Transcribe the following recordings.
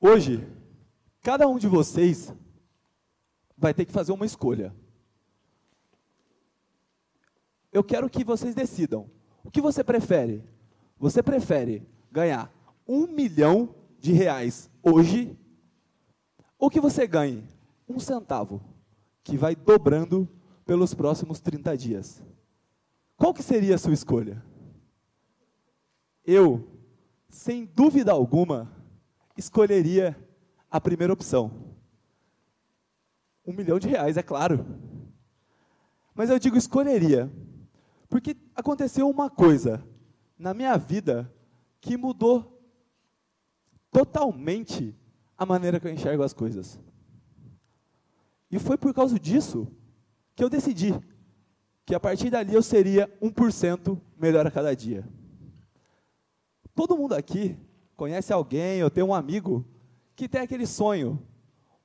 Hoje, cada um de vocês vai ter que fazer uma escolha. Eu quero que vocês decidam. O que você prefere? Você prefere ganhar um milhão de reais hoje ou que você ganhe um centavo, que vai dobrando pelos próximos 30 dias? Qual que seria a sua escolha? Eu, sem dúvida alguma, escolheria a primeira opção. Um milhão de reais, é claro. Mas eu digo escolheria, porque aconteceu uma coisa na minha vida que mudou totalmente a maneira que eu enxergo as coisas. E foi por causa disso que eu decidi que a partir dali eu seria 1% melhor a cada dia. Todo mundo aqui conhece alguém ou tem um amigo que tem aquele sonho.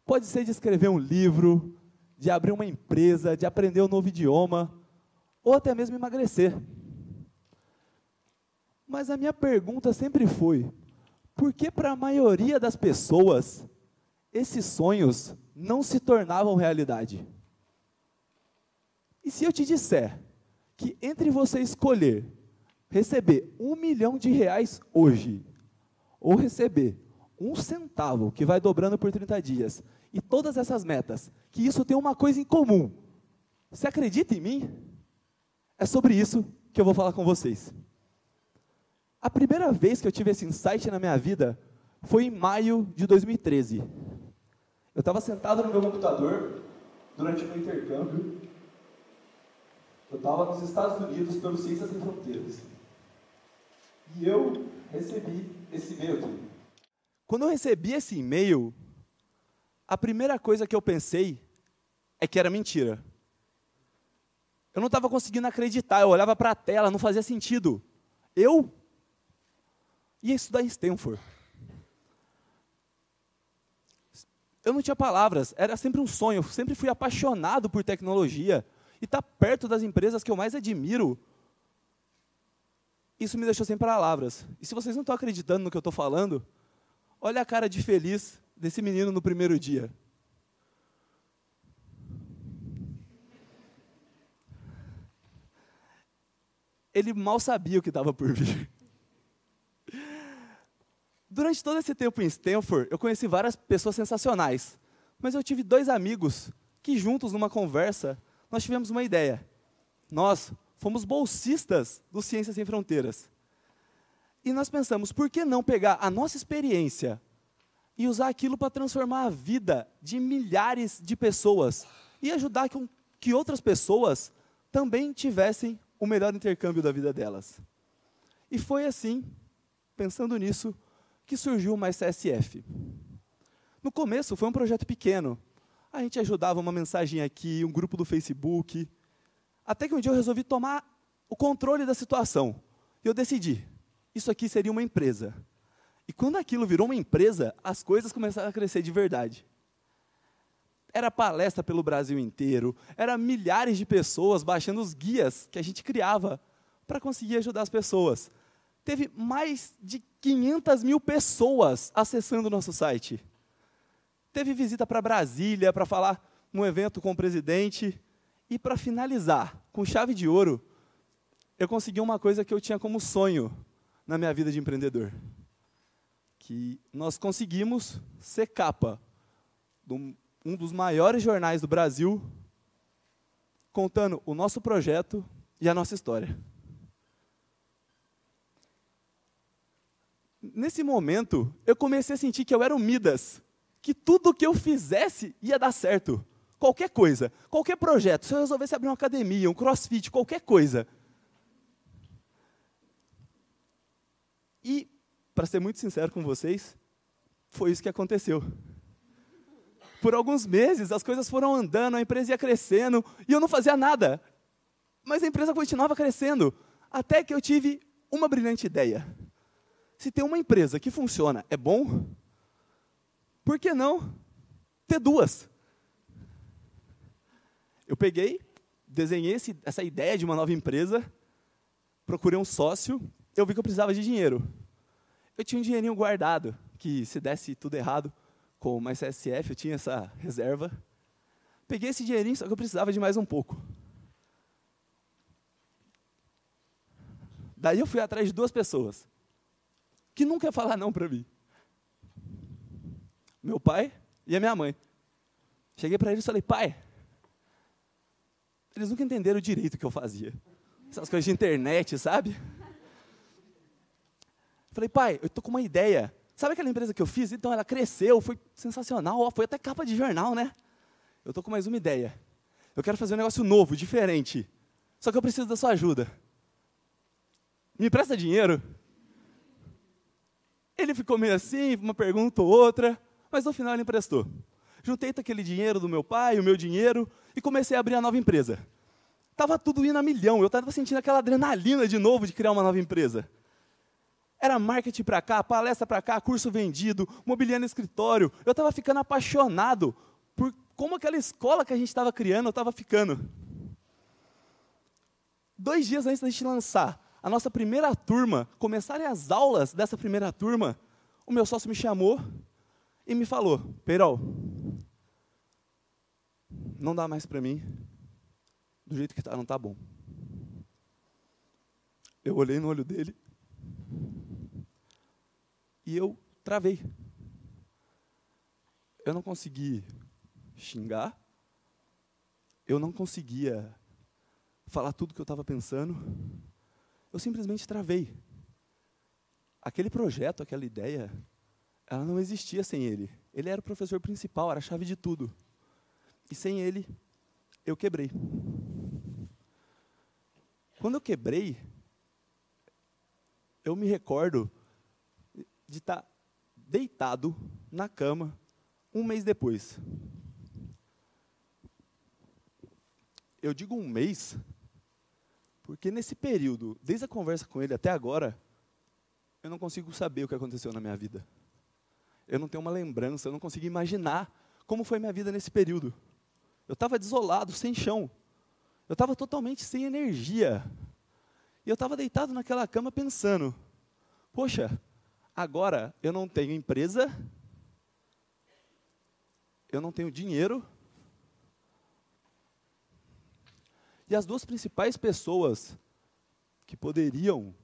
Pode ser de escrever um livro, de abrir uma empresa, de aprender um novo idioma, ou até mesmo emagrecer. Mas a minha pergunta sempre foi: por que para a maioria das pessoas esses sonhos não se tornavam realidade? E se eu te disser que entre você escolher receber um milhão de reais hoje, ou receber um centavo, que vai dobrando por 30 dias, e todas essas metas, que isso tem uma coisa em comum. Você acredita em mim? É sobre isso que eu vou falar com vocês. A primeira vez que eu tive esse insight na minha vida foi em maio de 2013. Eu estava sentado no meu computador durante o meu intercâmbio. Eu estava nos Estados Unidos pelo Ciências Sem Fronteiras. E eu recebi esse e-mail aqui. Quando eu recebi esse e-mail, a primeira coisa que eu pensei é que era mentira. Eu não estava conseguindo acreditar, eu olhava para a tela, não fazia sentido. Eu ia estudar em Stanford. Eu não tinha palavras, era sempre um sonho, eu sempre fui apaixonado por tecnologia. E estar tá perto das empresas que eu mais admiro, isso me deixou sem palavras. E se vocês não estão acreditando no que eu estou falando, olha a cara de feliz desse menino no primeiro dia. Ele mal sabia o que estava por vir. Durante todo esse tempo em Stanford, eu conheci várias pessoas sensacionais. Mas eu tive dois amigos que, juntos, numa conversa, nós tivemos uma ideia. Nós fomos bolsistas do Ciências Sem Fronteiras. E nós pensamos, por que não pegar a nossa experiência e usar aquilo para transformar a vida de milhares de pessoas e ajudar com que outras pessoas também tivessem o melhor intercâmbio da vida delas. E foi assim, pensando nisso, que surgiu o Mais. No começo foi um projeto pequeno. A gente ajudava uma mensagem aqui, um grupo do Facebook. Até que um dia eu resolvi tomar o controle da situação. E eu decidi, isso aqui seria uma empresa. E quando aquilo virou uma empresa, as coisas começaram a crescer de verdade. Era palestra pelo Brasil inteiro, era milhares de pessoas baixando os guias que a gente criava para conseguir ajudar as pessoas teve mais de 500 mil pessoas acessando o nosso site. Teve visita para Brasília para falar num evento com o presidente. E para finalizar, com chave de ouro, eu consegui uma coisa que eu tinha como sonho na minha vida de empreendedor. Que nós conseguimos ser capa de um dos maiores jornais do Brasil, contando o nosso projeto e a nossa história. nesse momento, eu comecei a sentir que eu era o Midas, que tudo que eu fizesse ia dar certo. Qualquer coisa, qualquer projeto, se eu resolvesse abrir uma academia, um crossfit, qualquer coisa. E, para ser muito sincero com vocês, foi isso que aconteceu. Por alguns meses, as coisas foram andando, a empresa ia crescendo, e eu não fazia nada. Mas a empresa continuava crescendo, até que eu tive uma brilhante ideia. Se tem uma empresa que funciona, é bom, por que não ter duas? Eu peguei, desenhei esse, essa ideia de uma nova empresa, procurei um sócio, eu vi que eu precisava de dinheiro. Eu tinha um dinheirinho guardado, que se desse tudo errado com uma CSF, eu tinha essa reserva. Peguei esse dinheirinho, só que eu precisava de mais um pouco. Daí eu fui atrás de duas pessoas que nunca ia falar não para mim. Meu pai e a minha mãe. Cheguei para eles e falei, pai, eles nunca entenderam direito o que eu fazia. Essas coisas de internet, sabe? Falei, pai, eu tô com uma ideia. Sabe aquela empresa que eu fiz? Então ela cresceu, foi sensacional, foi até capa de jornal, né? Eu tô com mais uma ideia. Eu quero fazer um negócio novo, diferente. Só que eu preciso da sua ajuda. Me presta dinheiro? Ele ficou meio assim, uma pergunta ou outra, mas no final ele emprestou. Juntei aquele dinheiro do meu pai, o meu dinheiro, e comecei a abrir a nova empresa. Estava tudo indo a milhão, eu estava sentindo aquela adrenalina de novo de criar uma nova empresa. Era marketing para cá, palestra para cá, curso vendido, mobiliário escritório. Eu estava ficando apaixonado por como aquela escola que a gente estava criando, eu estava ficando. Dois dias antes da gente lançar a nossa primeira turma, começarem as aulas dessa primeira turma, o meu sócio me chamou e me falou: Peirol, não dá mais para mim, do jeito que está, não está bom. Eu olhei no olho dele e eu travei. Eu não consegui xingar, eu não conseguia falar tudo que eu estava pensando, eu simplesmente travei. Aquele projeto, aquela ideia, ela não existia sem ele. Ele era o professor principal, era a chave de tudo. E sem ele, eu quebrei. Quando eu quebrei, eu me recordo de estar deitado na cama um mês depois. Eu digo um mês, porque nesse período, desde a conversa com ele até agora, eu não consigo saber o que aconteceu na minha vida. Eu não tenho uma lembrança, eu não consigo imaginar como foi minha vida nesse período. Eu estava desolado, sem chão. Eu estava totalmente sem energia. E eu estava deitado naquela cama pensando: poxa, agora eu não tenho empresa, eu não tenho dinheiro. E as duas principais pessoas que poderiam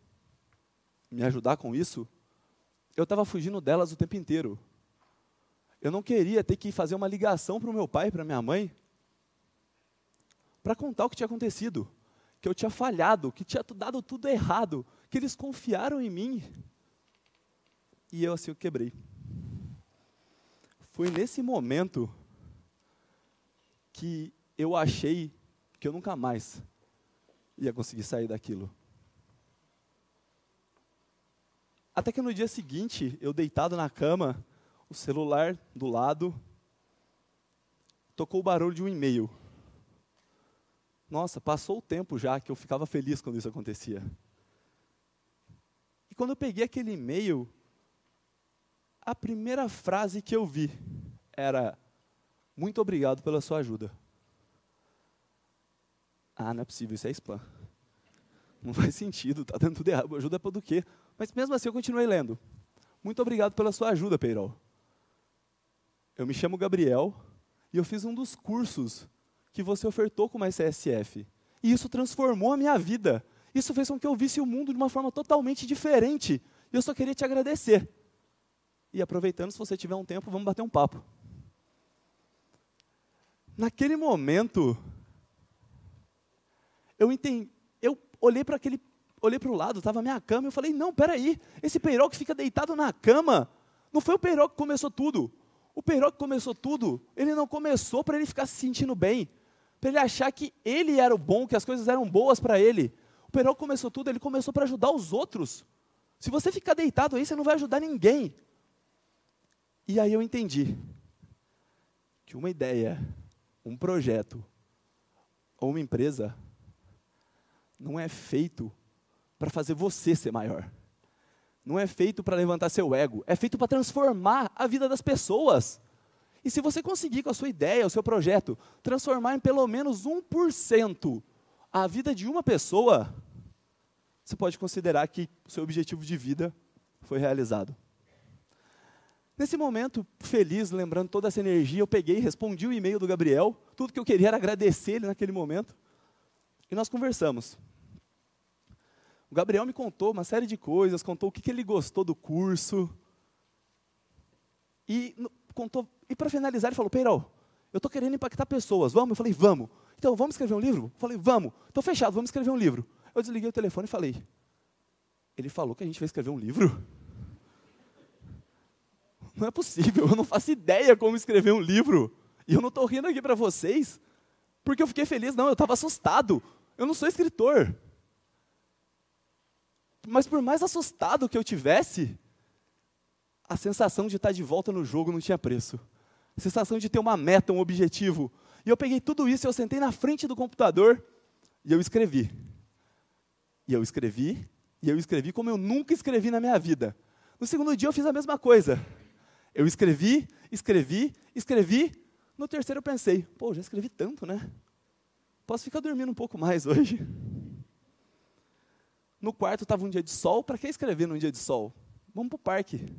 me ajudar com isso, eu estava fugindo delas o tempo inteiro. Eu não queria ter que fazer uma ligação para o meu pai para minha mãe para contar o que tinha acontecido, que eu tinha falhado, que tinha dado tudo errado, que eles confiaram em mim. E eu assim quebrei. Foi nesse momento que eu achei que eu nunca mais ia conseguir sair daquilo. Até que no dia seguinte, eu deitado na cama, o celular do lado, tocou o barulho de um e-mail. Nossa, passou o tempo já que eu ficava feliz quando isso acontecia. E quando eu peguei aquele e-mail, a primeira frase que eu vi era: Muito obrigado pela sua ajuda. Ah, não é possível, isso é spam. Não faz sentido, está dando tudo errado. Ajuda para do quê? Mas mesmo assim eu continuei lendo. Muito obrigado pela sua ajuda, Peirol. Eu me chamo Gabriel e eu fiz um dos cursos que você ofertou como SSF. E isso transformou a minha vida. Isso fez com que eu visse o mundo de uma forma totalmente diferente. E eu só queria te agradecer. E aproveitando, se você tiver um tempo, vamos bater um papo. Naquele momento, eu entendi, eu olhei para aquele, olhei para o lado, estava a minha cama, e eu falei, não, peraí, esse peirol que fica deitado na cama, não foi o peirol que começou tudo. O peirol que começou tudo, ele não começou para ele ficar se sentindo bem para ele achar que ele era o bom, que as coisas eram boas para ele. O Perol começou tudo, ele começou para ajudar os outros. Se você ficar deitado aí, você não vai ajudar ninguém. E aí eu entendi que uma ideia, um projeto ou uma empresa não é feito para fazer você ser maior. Não é feito para levantar seu ego, é feito para transformar a vida das pessoas. E se você conseguir com a sua ideia, o seu projeto, transformar em pelo menos 1% a vida de uma pessoa, você pode considerar que o seu objetivo de vida foi realizado. Nesse momento, feliz, lembrando toda essa energia, eu peguei, respondi o e-mail do Gabriel. Tudo que eu queria era agradecer ele naquele momento. E nós conversamos. O Gabriel me contou uma série de coisas, contou o que, que ele gostou do curso. E contou, e para finalizar, ele falou: Peirol, eu estou querendo impactar pessoas, vamos? Eu falei: vamos. Então, vamos escrever um livro? Eu falei: vamos. Estou fechado, vamos escrever um livro. Eu desliguei o telefone e falei: ele falou que a gente vai escrever um livro? Não é possível, eu não faço ideia como escrever um livro. E eu não estou rindo aqui para vocês, porque eu fiquei feliz, não, eu estava assustado. Eu não sou escritor. Mas por mais assustado que eu tivesse, a sensação de estar de volta no jogo não tinha preço. A sensação de ter uma meta, um objetivo. E eu peguei tudo isso, eu sentei na frente do computador e eu escrevi. E eu escrevi, e eu escrevi como eu nunca escrevi na minha vida. No segundo dia eu fiz a mesma coisa. Eu escrevi, escrevi, escrevi. No terceiro eu pensei, pô, já escrevi tanto, né? Posso ficar dormindo um pouco mais hoje. No quarto estava um dia de sol, para que escrever num dia de sol? Vamos para o parque.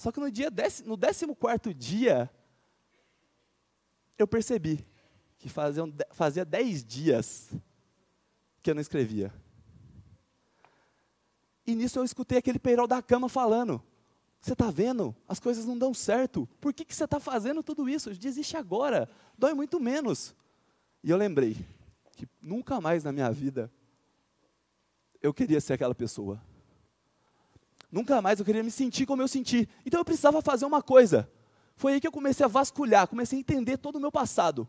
Só que no, dia no décimo quarto dia, eu percebi que fazia, fazia dez dias que eu não escrevia. E nisso eu escutei aquele peirol da cama falando: você está vendo? As coisas não dão certo. Por que, que você está fazendo tudo isso? Desiste agora. Dói muito menos. E eu lembrei que nunca mais na minha vida eu queria ser aquela pessoa. Nunca mais eu queria me sentir como eu senti. Então eu precisava fazer uma coisa. Foi aí que eu comecei a vasculhar, comecei a entender todo o meu passado.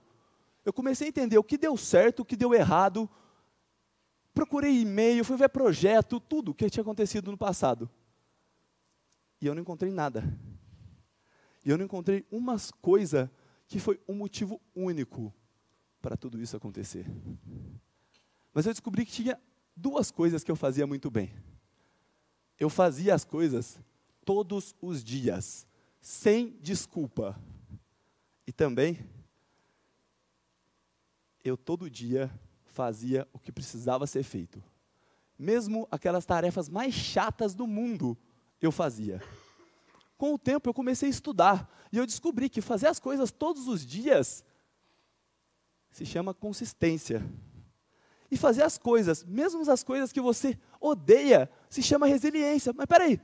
Eu comecei a entender o que deu certo, o que deu errado. Procurei e-mail, fui ver projeto, tudo o que tinha acontecido no passado. E eu não encontrei nada. E eu não encontrei uma coisa que foi um motivo único para tudo isso acontecer. Mas eu descobri que tinha duas coisas que eu fazia muito bem. Eu fazia as coisas todos os dias, sem desculpa. E também, eu todo dia fazia o que precisava ser feito. Mesmo aquelas tarefas mais chatas do mundo, eu fazia. Com o tempo eu comecei a estudar e eu descobri que fazer as coisas todos os dias se chama consistência. E fazer as coisas, mesmo as coisas que você odeia, se chama resiliência. Mas peraí,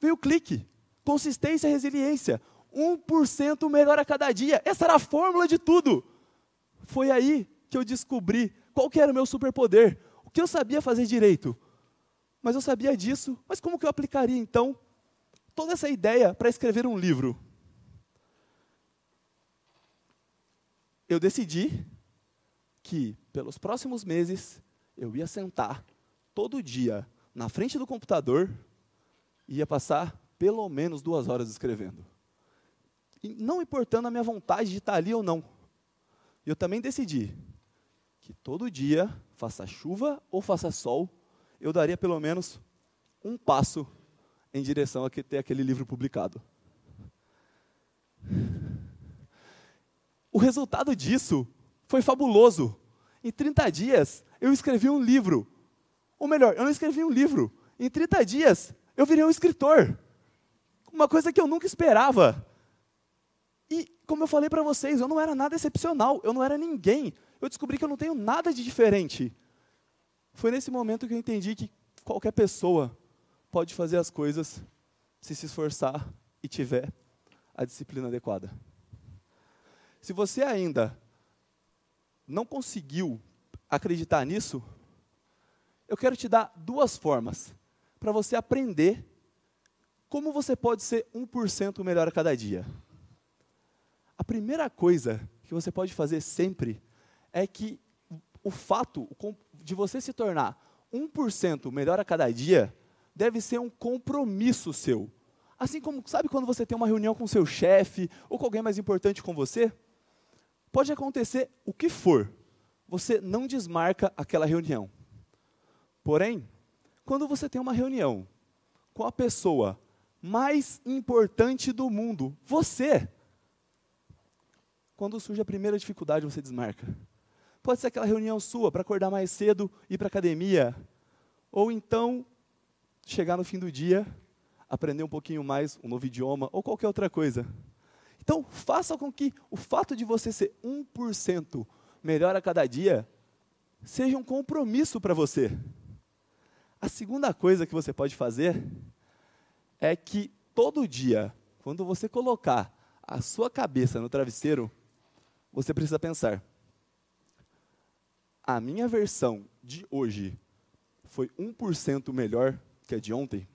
veio o clique. Consistência e resiliência. 1% melhor a cada dia. Essa era a fórmula de tudo. Foi aí que eu descobri qual que era o meu superpoder. O que eu sabia fazer direito mas eu sabia disso. Mas como que eu aplicaria então toda essa ideia para escrever um livro? Eu decidi que pelos próximos meses eu ia sentar todo dia na frente do computador e ia passar pelo menos duas horas escrevendo. E não importando a minha vontade de estar ali ou não. Eu também decidi que todo dia, faça chuva ou faça sol, eu daria pelo menos um passo em direção a ter aquele livro publicado. O resultado disso foi fabuloso. Em 30 dias, eu escrevi um livro. Ou melhor, eu não escrevi um livro. Em 30 dias, eu virei um escritor. Uma coisa que eu nunca esperava. E, como eu falei para vocês, eu não era nada excepcional. Eu não era ninguém. Eu descobri que eu não tenho nada de diferente. Foi nesse momento que eu entendi que qualquer pessoa pode fazer as coisas se se esforçar e tiver a disciplina adequada. Se você ainda não conseguiu acreditar nisso, eu quero te dar duas formas para você aprender como você pode ser 1% melhor a cada dia. A primeira coisa que você pode fazer sempre é que o fato de você se tornar 1% melhor a cada dia deve ser um compromisso seu. Assim como, sabe quando você tem uma reunião com seu chefe ou com alguém mais importante com você? Pode acontecer o que for, você não desmarca aquela reunião. Porém, quando você tem uma reunião com a pessoa mais importante do mundo, você, quando surge a primeira dificuldade, você desmarca. Pode ser aquela reunião sua para acordar mais cedo, ir para a academia. Ou então, chegar no fim do dia, aprender um pouquinho mais, um novo idioma ou qualquer outra coisa. Então, faça com que o fato de você ser 1% melhor a cada dia seja um compromisso para você. A segunda coisa que você pode fazer é que todo dia, quando você colocar a sua cabeça no travesseiro, você precisa pensar: a minha versão de hoje foi 1% melhor que a de ontem?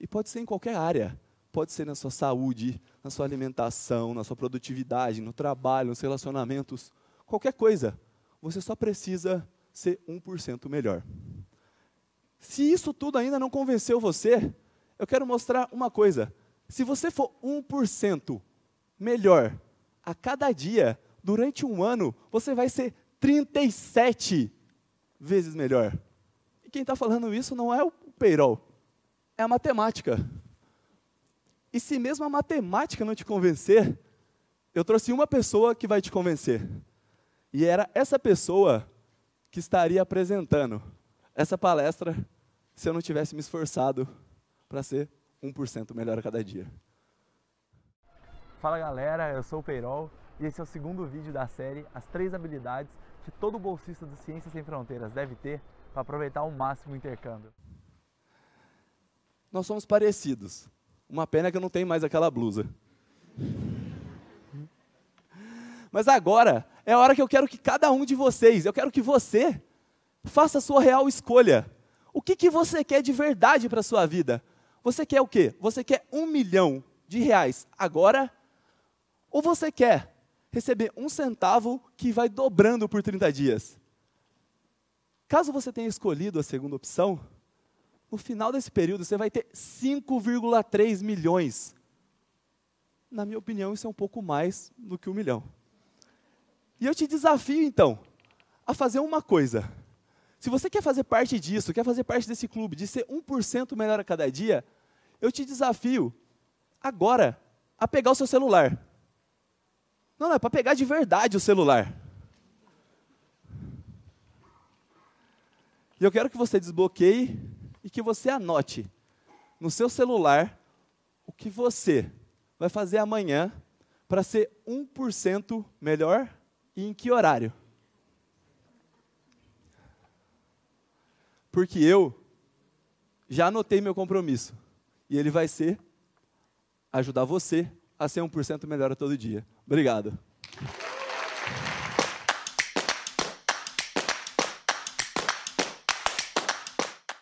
E pode ser em qualquer área. Pode ser na sua saúde, na sua alimentação, na sua produtividade, no trabalho, nos relacionamentos, qualquer coisa. Você só precisa ser 1% melhor. Se isso tudo ainda não convenceu você, eu quero mostrar uma coisa. Se você for 1% melhor a cada dia, durante um ano, você vai ser 37 vezes melhor. E quem está falando isso não é o Peirol, é a matemática. E se mesmo a matemática não te convencer, eu trouxe uma pessoa que vai te convencer. E era essa pessoa que estaria apresentando essa palestra se eu não tivesse me esforçado para ser 1% melhor a cada dia. Fala galera, eu sou o Peirol e esse é o segundo vídeo da série As Três Habilidades que todo bolsista do Ciências Sem Fronteiras deve ter para aproveitar ao máximo o intercâmbio. Nós somos parecidos. Uma pena que eu não tenho mais aquela blusa. Mas agora é a hora que eu quero que cada um de vocês, eu quero que você faça a sua real escolha. O que, que você quer de verdade para a sua vida? Você quer o quê? Você quer um milhão de reais agora? Ou você quer receber um centavo que vai dobrando por 30 dias? Caso você tenha escolhido a segunda opção, no final desse período você vai ter 5,3 milhões. Na minha opinião, isso é um pouco mais do que um milhão. E eu te desafio, então, a fazer uma coisa. Se você quer fazer parte disso, quer fazer parte desse clube, de ser 1% melhor a cada dia, eu te desafio, agora, a pegar o seu celular. Não, não, é para pegar de verdade o celular. E eu quero que você desbloqueie que você anote no seu celular o que você vai fazer amanhã para ser 1% melhor e em que horário. Porque eu já anotei meu compromisso. E ele vai ser ajudar você a ser 1% melhor todo dia. Obrigado.